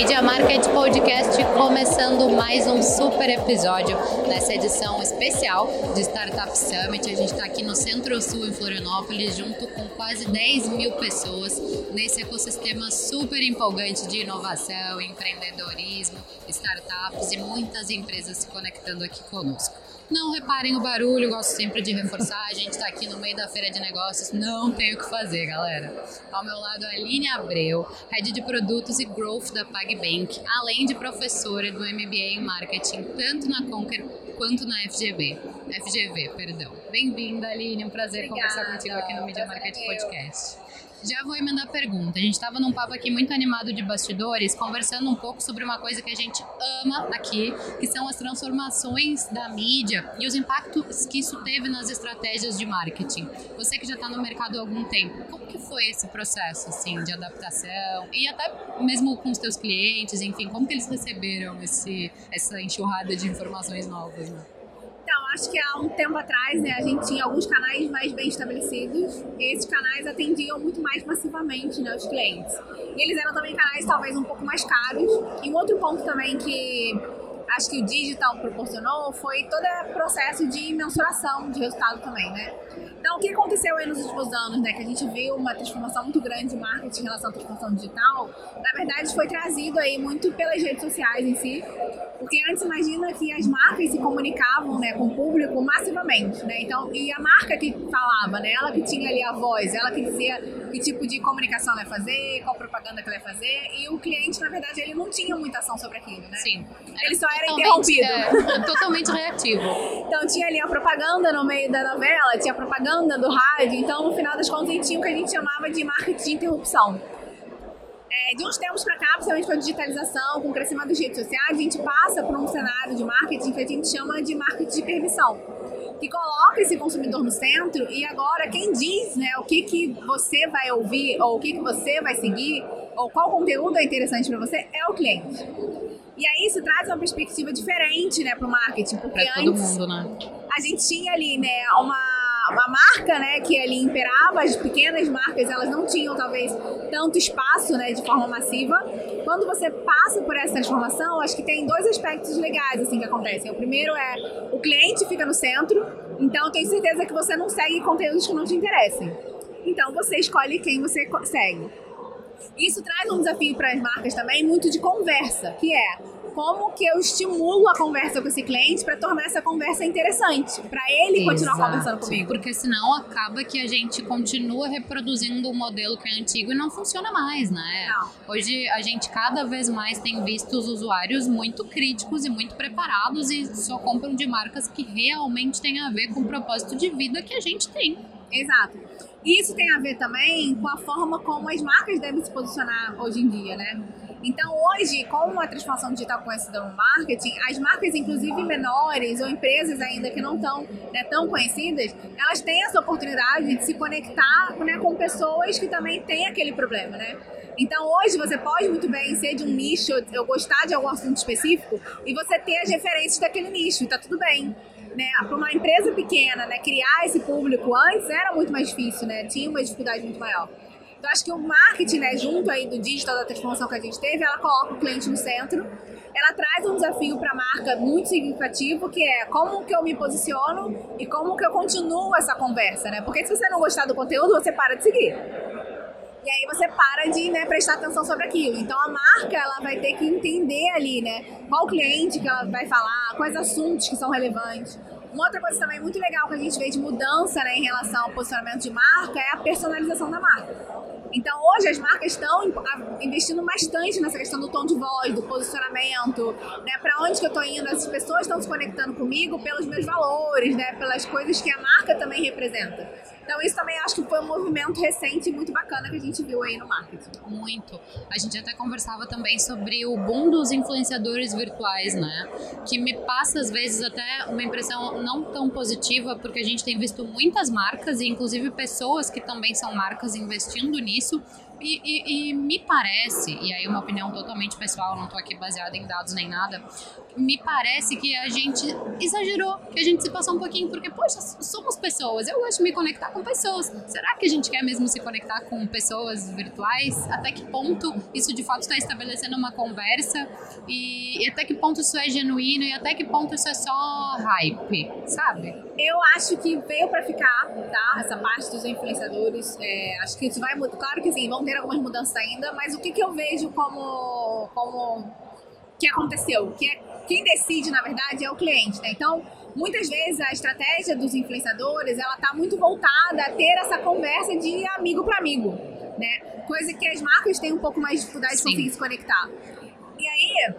Media Market Podcast começando mais um super episódio nessa edição especial de Startup Summit. A gente está aqui no Centro-Sul, em Florianópolis, junto com quase 10 mil pessoas nesse ecossistema super empolgante de inovação, empreendedorismo, startups e muitas empresas se conectando aqui conosco. Não reparem o barulho, gosto sempre de reforçar. A gente está aqui no meio da feira de negócios, não tem o que fazer, galera. Ao meu lado, a Aline Abreu, head de produtos e growth da PagBank, além de professora do MBA em marketing, tanto na Conquer quanto na FGV. FGV, perdão. Bem-vinda, Aline. Um prazer Obrigada. conversar contigo aqui no Media Market Podcast. Já vou emendar a pergunta. A gente estava num papo aqui muito animado de bastidores, conversando um pouco sobre uma coisa que a gente ama aqui, que são as transformações da mídia e os impactos que isso teve nas estratégias de marketing. Você que já está no mercado há algum tempo, como que foi esse processo assim de adaptação e até mesmo com os teus clientes, enfim, como que eles receberam esse essa enxurrada de informações novas? Né? Acho que há um tempo atrás, né, a gente tinha alguns canais mais bem estabelecidos. E esses canais atendiam muito mais massivamente né, os clientes. E eles eram também canais talvez um pouco mais caros. E um outro ponto também que acho que o digital proporcionou foi todo o processo de mensuração de resultado também, né? Então, o que aconteceu aí nos últimos anos, né? Que a gente viu uma transformação muito grande de marketing em relação à transformação digital, na verdade foi trazido aí muito pelas redes sociais em si. Porque antes imagina que as marcas se comunicavam né, com o público massivamente, né? Então, e a marca que falava, né? Ela que tinha ali a voz, ela que dizia que tipo de comunicação ela ia fazer, qual propaganda que ela ia fazer, e o cliente, na verdade, ele não tinha muita ação sobre aquilo, né? Sim. Ele só era interrompido. É, totalmente reativo. Então tinha ali a propaganda no meio da novela, tinha a propaganda do rádio, então no final das contas a gente tinha o que a gente chamava de marketing de interrupção. É, de uns tempos para cá, principalmente com a digitalização, com o crescimento das redes sociais, a gente passa por um cenário de marketing que a gente chama de marketing de permissão, que coloca esse consumidor no centro e agora quem diz né, o que, que você vai ouvir ou o que, que você vai seguir ou qual conteúdo é interessante para você é o cliente. E aí isso traz uma perspectiva diferente né, para o marketing, porque pra todo mundo, né? a gente tinha ali né, uma uma marca, né, que ali imperava, as pequenas marcas, elas não tinham talvez tanto espaço, né, de forma massiva. Quando você passa por essa transformação, acho que tem dois aspectos legais assim que acontecem. O primeiro é o cliente fica no centro, então tenho certeza que você não segue conteúdos que não te interessem. Então você escolhe quem você segue. Isso traz um desafio para as marcas também muito de conversa, que é como que eu estimulo a conversa com esse cliente para tornar essa conversa interessante, para ele Exato. continuar conversando comigo. Porque senão acaba que a gente continua reproduzindo um modelo que é antigo e não funciona mais, né? Não. Hoje a gente cada vez mais tem visto os usuários muito críticos e muito preparados e só compram de marcas que realmente têm a ver com o propósito de vida que a gente tem. Exato. Isso tem a ver também com a forma como as marcas devem se posicionar hoje em dia, né? Então, hoje, com a transformação digital conhecida no marketing, as marcas, inclusive menores ou empresas ainda que não estão né, tão conhecidas, elas têm essa oportunidade de se conectar né, com pessoas que também têm aquele problema, né? Então, hoje, você pode muito bem ser de um nicho, eu gostar de algum assunto específico, e você ter as referências daquele nicho, tá tudo bem. Né, para uma empresa pequena, né, criar esse público antes era muito mais difícil, né, tinha uma dificuldade muito maior. Então, acho que o marketing, né, junto aí do digital, da transformação que a gente teve, ela coloca o cliente no centro. Ela traz um desafio para a marca muito significativo, que é como que eu me posiciono e como que eu continuo essa conversa, né? Porque se você não gostar do conteúdo, você para de seguir. E aí você para de né, prestar atenção sobre aquilo. Então a marca ela vai ter que entender ali, né? Qual cliente que ela vai falar, quais assuntos que são relevantes. Uma outra coisa também muito legal que a gente vê de mudança né, em relação ao posicionamento de marca é a personalização da marca. Então, hoje as marcas estão investindo bastante nessa questão do tom de voz, do posicionamento, né? Para onde que eu estou indo? As pessoas estão se conectando comigo pelos meus valores, né? Pelas coisas que a marca também representa. Então, isso também acho que foi um movimento recente muito bacana que a gente viu aí no marketing. Muito. A gente até conversava também sobre o boom dos influenciadores virtuais, né? Que me passa, às vezes, até uma impressão não tão positiva, porque a gente tem visto muitas marcas e, inclusive, pessoas que também são marcas investindo nisso E, e, e, me parece, e aí uma opinião totalmente pessoal, não estou aqui baseada em dados nem nada, me parece que a gente exagerou, que a gente se passou um pouquinho, porque, poxa, somos pessoas, eu gosto de me conectar com pessoas. Será que a gente quer mesmo se conectar com pessoas virtuais? Até que ponto isso de fato está estabelecendo uma conversa? E, e até que ponto isso é genuíno? E até que ponto isso é só hype, sabe? Eu acho que veio para ficar, tá? Essa parte dos influenciadores. É, acho que isso vai mudar. Claro que sim, vão ter algumas mudanças ainda, mas o que, que eu vejo como, como que aconteceu? Que é, quem decide, na verdade, é o cliente, né? Então, muitas vezes a estratégia dos influenciadores, ela tá muito voltada a ter essa conversa de amigo para amigo, né? Coisa que as marcas têm um pouco mais de dificuldade de conseguir se conectar. E aí,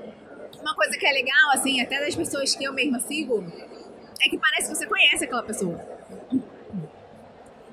uma coisa que é legal, assim, até das pessoas que eu mesma sigo, é que parece que você conhece aquela pessoa.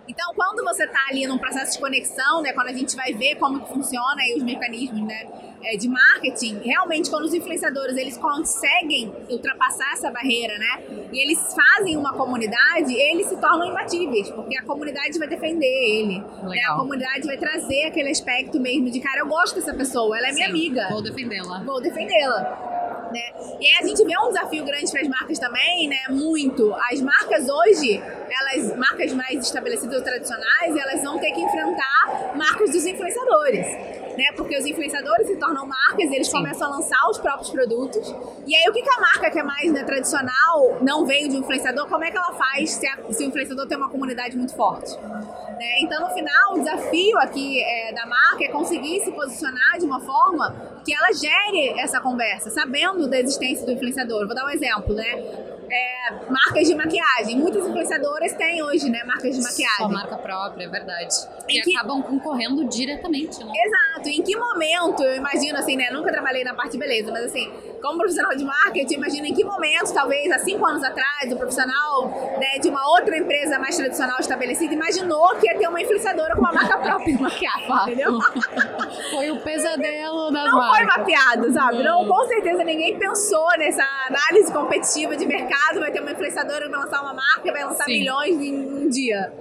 Então, quando você está ali num processo de conexão, né, quando a gente vai ver como que funciona aí os mecanismos, né, é, de marketing, realmente quando os influenciadores eles conseguem ultrapassar essa barreira, né, e eles fazem uma comunidade, eles se tornam imbatíveis, porque a comunidade vai defender ele, né, a comunidade vai trazer aquele aspecto mesmo de cara, eu gosto dessa pessoa, ela é minha Sim, amiga, vou defendê-la, vou defendê-la. Né? E aí a gente vê um desafio grande para as marcas também, né? Muito. As marcas hoje, elas, marcas mais estabelecidas ou tradicionais, elas vão ter que enfrentar marcas dos influenciadores. Né? Porque os influenciadores se tornam marcas, eles Sim. começam a lançar os próprios produtos. E aí o que, que a marca que é mais né, tradicional não veio de um influenciador, como é que ela faz se, a, se o influenciador tem uma comunidade muito forte? Né? Então, no final, o desafio aqui é, da marca é conseguir se posicionar de uma forma que ela gere essa conversa, sabendo da existência do influenciador. Vou dar um exemplo, né? É, marcas de maquiagem. Muitas influenciadoras têm hoje, né, marcas de maquiagem. Só marca própria, é verdade. E que... acabam concorrendo diretamente, né? Exato. Em que momento, eu imagino assim, né, nunca trabalhei na parte de beleza, mas assim, como profissional de marketing, imagino em que momento, talvez há cinco anos atrás, o profissional né, de uma outra empresa mais tradicional estabelecida imaginou que ia ter uma influenciadora com uma marca própria de maquiagem, entendeu? foi o pesadelo das Não marcas. foi mapeado, sabe? Não, com certeza ninguém pensou nessa análise competitiva de mercado mercado, vai ter uma influenciadora que vai lançar uma marca, vai lançar Sim. milhões em um dia.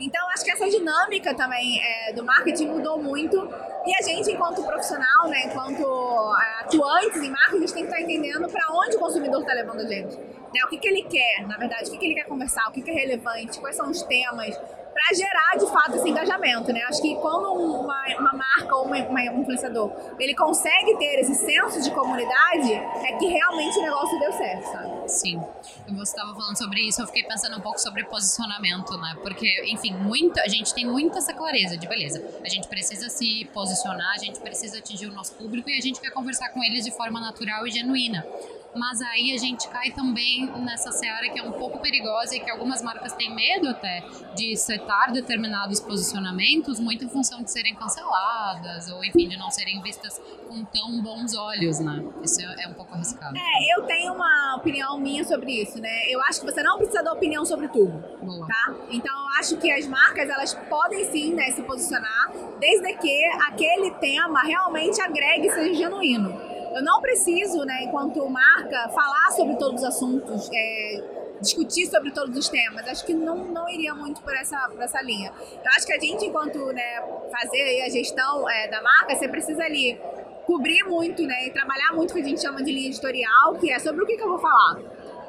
Então, acho que essa dinâmica também é, do marketing mudou muito. E a gente, enquanto profissional, né, enquanto é, atuantes em marketing, a gente tem que estar entendendo para onde o consumidor está levando a gente. Né, o que, que ele quer, na verdade, o que, que ele quer conversar, o que, que é relevante, quais são os temas, para gerar de fato esse engajamento, né? Acho que quando uma, uma marca ou uma, uma, um influenciador ele consegue ter esse senso de comunidade, é que realmente o negócio deu certo, sabe? Sim. Você estava falando sobre isso, eu fiquei pensando um pouco sobre posicionamento, né? Porque, enfim, muito, a gente tem muita essa clareza de beleza. A gente precisa se posicionar, a gente precisa atingir o nosso público e a gente quer conversar com eles de forma natural e genuína mas aí a gente cai também nessa seara que é um pouco perigosa e que algumas marcas têm medo até de setar determinados posicionamentos muito em função de serem canceladas ou enfim de não serem vistas com tão bons olhos, né? Isso é um pouco arriscado. É, eu tenho uma opinião minha sobre isso, né? Eu acho que você não precisa dar opinião sobre tudo, Boa. tá? Então eu acho que as marcas elas podem sim, né, se posicionar desde que aquele tema realmente agregue e seja genuíno. Eu não preciso, né, enquanto marca, falar sobre todos os assuntos, é, discutir sobre todos os temas. Acho que não, não iria muito por essa, por essa linha. Eu acho que a gente, enquanto né, fazer a gestão é, da marca, você precisa ali cobrir muito, né, e trabalhar muito o que a gente chama de linha editorial, que é sobre o que, que eu vou falar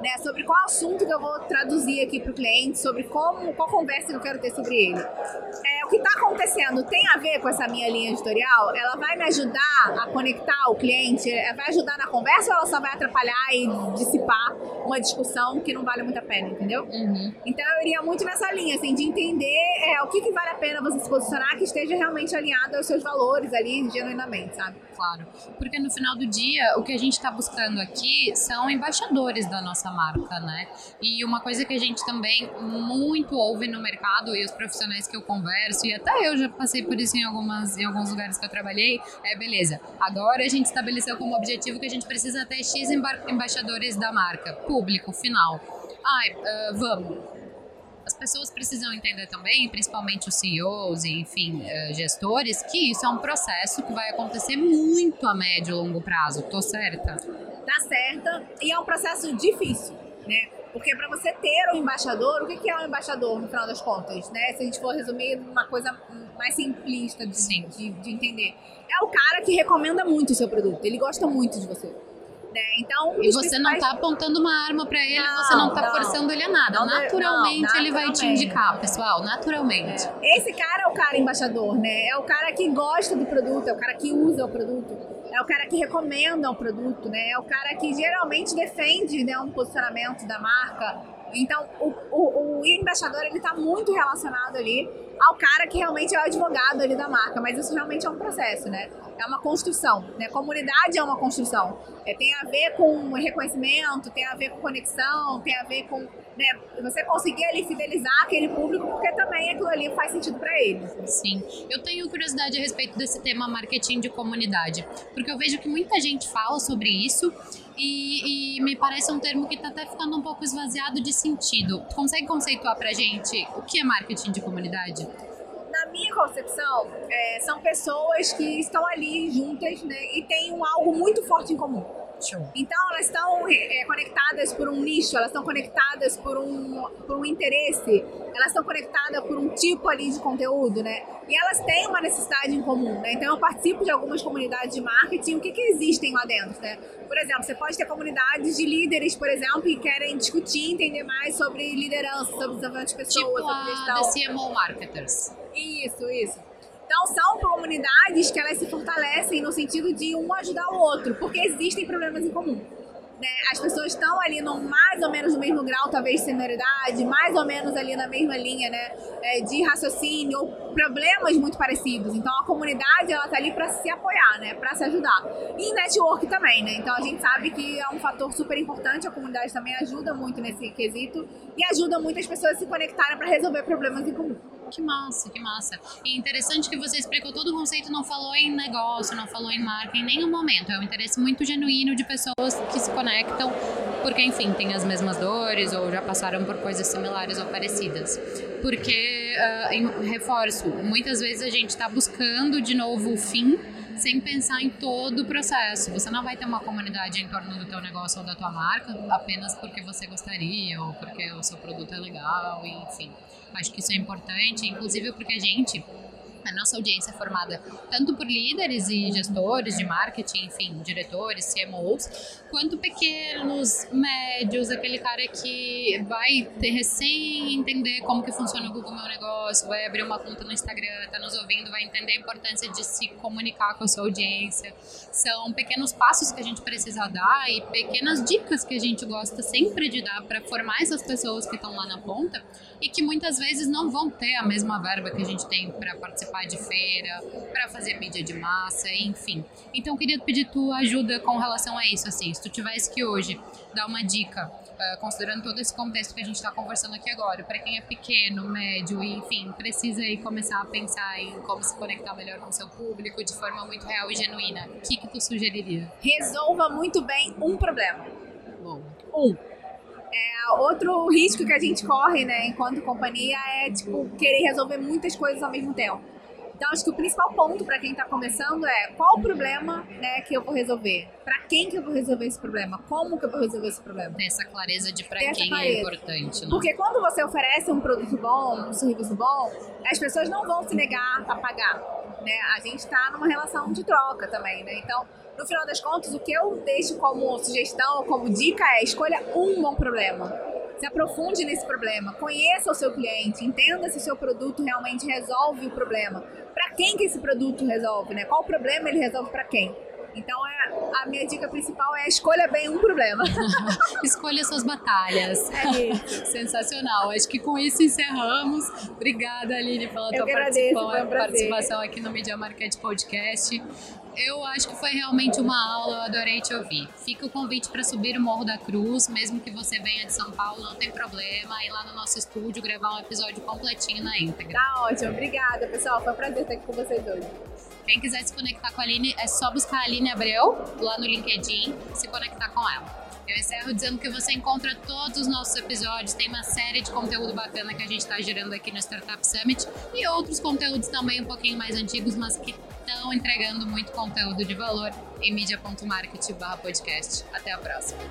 né, sobre qual assunto que eu vou traduzir aqui para o cliente, sobre como, qual conversa que eu quero ter sobre ele. É, o que está acontecendo tem a ver com essa minha linha editorial? Ela vai me ajudar a conectar o cliente? Ela vai ajudar na conversa ou ela só vai atrapalhar e dissipar uma discussão que não vale muito a pena, entendeu? Uhum. Então eu iria muito nessa linha, assim, de entender é, o que, que vale a pena você se posicionar que esteja realmente alinhado aos seus valores ali, genuinamente, sabe? Claro. Porque no final do dia, o que a gente está buscando aqui são embaixadores da nossa nossa marca, né? E uma coisa que a gente também muito ouve no mercado e os profissionais que eu converso, e até eu já passei por isso em, algumas, em alguns lugares que eu trabalhei, é beleza. Agora a gente estabeleceu como objetivo que a gente precisa ter X embaixadores da marca, público, final. Ai, uh, vamos as pessoas precisam entender também, principalmente os CEOs e, enfim, gestores, que isso é um processo que vai acontecer muito a médio e longo prazo. Tô certa? Tá certa. E é um processo difícil, né? Porque para você ter um embaixador, o que é um embaixador no final das contas, né? Se a gente for resumir uma coisa mais simplista de, de, de entender. É o cara que recomenda muito o seu produto, ele gosta muito de você. Né? Então, e você não está apontando uma arma para ele, não, você não está forçando ele a nada. Não, naturalmente, não, ele vai te indicar, pessoal, naturalmente. É. Esse cara é o cara embaixador, né? É o cara que gosta do produto, é o cara que usa o produto, é o cara que recomenda o produto, né? É o cara que geralmente defende né, um posicionamento da marca. Então, o, o, o embaixador ele está muito relacionado ali ao cara que realmente é o advogado ali da marca, mas isso realmente é um processo, né? É uma construção, né? Comunidade é uma construção. É, tem a ver com reconhecimento, tem a ver com conexão, tem a ver com né, você conseguir ali fidelizar aquele público, porque também aquilo ali faz sentido para ele. Sim. Eu tenho curiosidade a respeito desse tema marketing de comunidade, porque eu vejo que muita gente fala sobre isso e, e, me parece um termo que está até ficando um pouco esvaziado de sentido. Consegue conceituar para gente o que é marketing de comunidade? Na minha concepção, é, são pessoas que estão ali juntas né, e têm um algo muito forte em comum. Então, elas estão é, conectadas por um nicho, elas estão conectadas por um, por um interesse, elas estão conectadas por um tipo ali de conteúdo, né? E elas têm uma necessidade em comum, né? Então, eu participo de algumas comunidades de marketing. O que, que existem lá dentro, né? Por exemplo, você pode ter comunidades de líderes, por exemplo, que querem discutir, entender mais sobre liderança, sobre desenvolvimento de pessoas, tipo sobre gestão. a CMO Marketers. Isso, isso. Então, são comunidades que elas se fortalecem no sentido de um ajudar o outro, porque existem problemas em comum. Né? As pessoas estão ali no mais ou menos no mesmo grau, talvez, de senioridade, mais ou menos ali na mesma linha né? É, de raciocínio, ou problemas muito parecidos. Então, a comunidade, ela tá ali para se apoiar, né? Para se ajudar. E network também, né? Então, a gente sabe que é um fator super importante, a comunidade também ajuda muito nesse quesito e ajuda muito as pessoas a se conectarem para resolver problemas em comum. Que massa, que massa. E interessante que você explicou todo o conceito, não falou em negócio, não falou em marca em nenhum momento. É um interesse muito genuíno de pessoas que se conectam, porque, enfim, têm as mesmas dores ou já passaram por coisas similares ou parecidas. Porque, uh, em, reforço, muitas vezes a gente está buscando de novo o fim sem pensar em todo o processo. Você não vai ter uma comunidade em torno do teu negócio ou da tua marca apenas porque você gostaria ou porque o seu produto é legal, enfim. Acho que isso é importante, inclusive porque a gente a nossa audiência é formada tanto por líderes e gestores de marketing, enfim, diretores, CMOs, quanto pequenos, médios, aquele cara que vai ter recém entender como que funciona o Google Meu Negócio, vai abrir uma conta no Instagram, tá nos ouvindo, vai entender a importância de se comunicar com a sua audiência. São pequenos passos que a gente precisa dar e pequenas dicas que a gente gosta sempre de dar para formar essas pessoas que estão lá na ponta e que muitas vezes não vão ter a mesma verba que a gente tem para participar de feira, para fazer mídia de massa, enfim. Então, eu queria pedir tua ajuda com relação a isso, assim, se tu tivesse que hoje dar uma dica, uh, considerando todo esse contexto que a gente está conversando aqui agora, para quem é pequeno, médio e, enfim, precisa aí começar a pensar em como se conectar melhor com o seu público de forma muito real e genuína, o que que tu sugeriria? Resolva muito bem um problema. Bom. Um é, outro risco que a gente corre, né, enquanto companhia, é tipo querer resolver muitas coisas ao mesmo tempo. Então, acho que o principal ponto para quem está começando é qual o problema né, que eu vou resolver? Para quem que eu vou resolver esse problema? Como que eu vou resolver esse problema? Ter essa clareza de para quem é clareza. é importante. Né? Porque quando você oferece um produto bom, um serviço bom, as pessoas não vão se negar a pagar. Né? A gente está numa relação de troca também, né? Então, no final das contas, o que eu deixo como sugestão, como dica é escolha um bom problema. Se aprofunde nesse problema, conheça o seu cliente, entenda se o seu produto realmente resolve o problema. Para quem que esse produto resolve, né? Qual problema ele resolve para quem? Então, é, a minha dica principal é escolha bem um problema. escolha suas batalhas. É isso. Sensacional. Acho que com isso encerramos. Obrigada, Aline, pela Eu tua agradeço, participação, participação aqui no Media Market Podcast. Eu acho que foi realmente uma aula, eu adorei te ouvir. Fica o convite para subir o Morro da Cruz, mesmo que você venha de São Paulo, não tem problema, ir lá no nosso estúdio gravar um episódio completinho na íntegra. Tá ótimo, obrigada pessoal, foi um prazer estar aqui com vocês hoje. Quem quiser se conectar com a Aline, é só buscar a Aline Abreu lá no LinkedIn, se conectar com ela. Eu encerro dizendo que você encontra todos os nossos episódios, tem uma série de conteúdo bacana que a gente está gerando aqui no Startup Summit e outros conteúdos também um pouquinho mais antigos, mas que estão entregando muito conteúdo de valor em media.market/podcast. Até a próxima.